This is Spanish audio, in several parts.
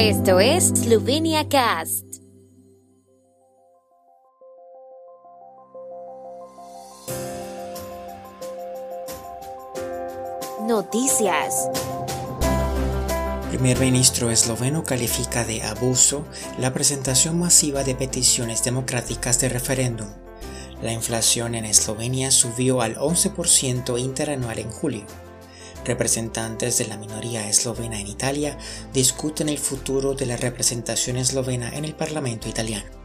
Esto es Slovenia Cast. Noticias. Primer ministro esloveno califica de abuso la presentación masiva de peticiones democráticas de referéndum. La inflación en Eslovenia subió al 11% interanual en julio. Representantes de la minoría eslovena en Italia discuten el futuro de la representación eslovena en el Parlamento italiano.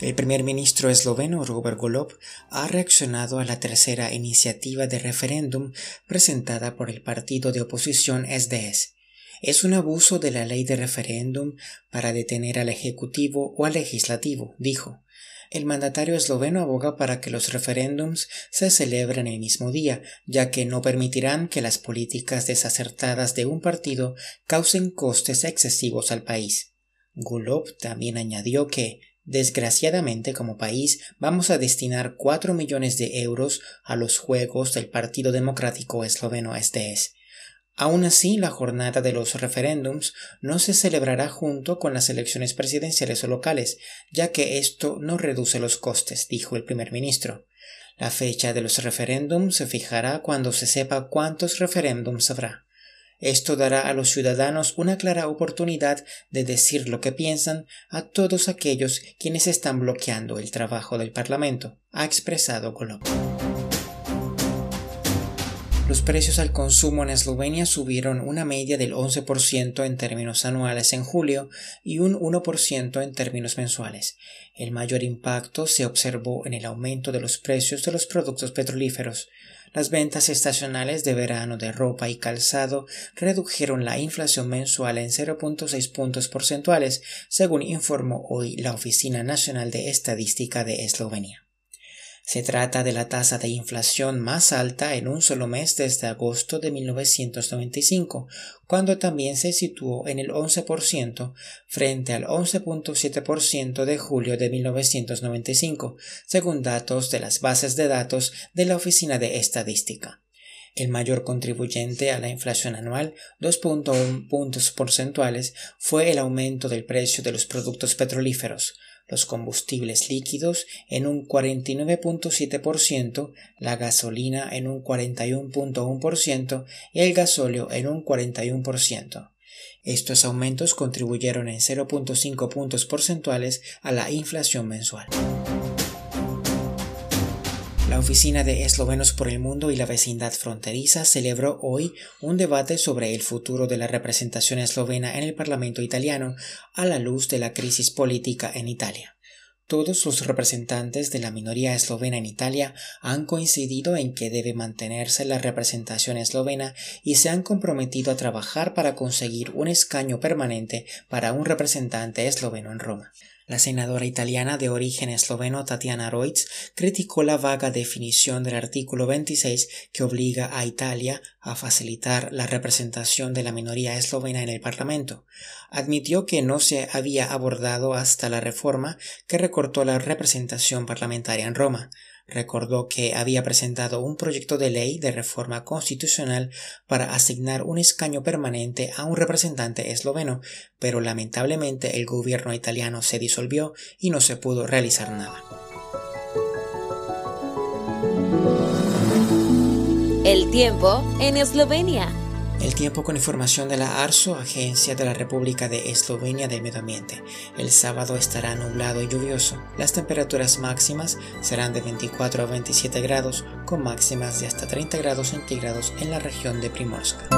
El primer ministro esloveno Robert Golob ha reaccionado a la tercera iniciativa de referéndum presentada por el partido de oposición SDS. Es un abuso de la ley de referéndum para detener al Ejecutivo o al Legislativo, dijo. El mandatario esloveno aboga para que los referéndums se celebren el mismo día, ya que no permitirán que las políticas desacertadas de un partido causen costes excesivos al país. Gulov también añadió que, desgraciadamente como país, vamos a destinar cuatro millones de euros a los juegos del Partido Democrático Esloveno SDS Aún así, la jornada de los referéndums no se celebrará junto con las elecciones presidenciales o locales, ya que esto no reduce los costes, dijo el primer ministro. La fecha de los referéndums se fijará cuando se sepa cuántos referéndums habrá. Esto dará a los ciudadanos una clara oportunidad de decir lo que piensan a todos aquellos quienes están bloqueando el trabajo del Parlamento, ha expresado Golob. Los precios al consumo en Eslovenia subieron una media del 11% en términos anuales en julio y un 1% en términos mensuales. El mayor impacto se observó en el aumento de los precios de los productos petrolíferos. Las ventas estacionales de verano de ropa y calzado redujeron la inflación mensual en 0.6 puntos porcentuales, según informó hoy la Oficina Nacional de Estadística de Eslovenia. Se trata de la tasa de inflación más alta en un solo mes desde agosto de 1995, cuando también se situó en el 11% frente al 11.7% de julio de 1995, según datos de las bases de datos de la Oficina de Estadística. El mayor contribuyente a la inflación anual, 2.1 puntos porcentuales, fue el aumento del precio de los productos petrolíferos, los combustibles líquidos en un 49.7%, la gasolina en un 41.1% y el gasóleo en un 41%. Estos aumentos contribuyeron en 0.5 puntos porcentuales a la inflación mensual. La Oficina de Eslovenos por el Mundo y la Vecindad Fronteriza celebró hoy un debate sobre el futuro de la representación eslovena en el Parlamento italiano a la luz de la crisis política en Italia. Todos los representantes de la minoría eslovena en Italia han coincidido en que debe mantenerse la representación eslovena y se han comprometido a trabajar para conseguir un escaño permanente para un representante esloveno en Roma. La senadora italiana de origen esloveno Tatiana Reutz criticó la vaga definición del artículo 26 que obliga a Italia a facilitar la representación de la minoría eslovena en el Parlamento. Admitió que no se había abordado hasta la reforma que recortó la representación parlamentaria en Roma recordó que había presentado un proyecto de ley de reforma constitucional para asignar un escaño permanente a un representante esloveno, pero lamentablemente el gobierno italiano se disolvió y no se pudo realizar nada. El tiempo en Eslovenia. El tiempo con información de la ARSO, Agencia de la República de Eslovenia del Medio Ambiente. El sábado estará nublado y lluvioso. Las temperaturas máximas serán de 24 a 27 grados, con máximas de hasta 30 grados centígrados en la región de Primorska.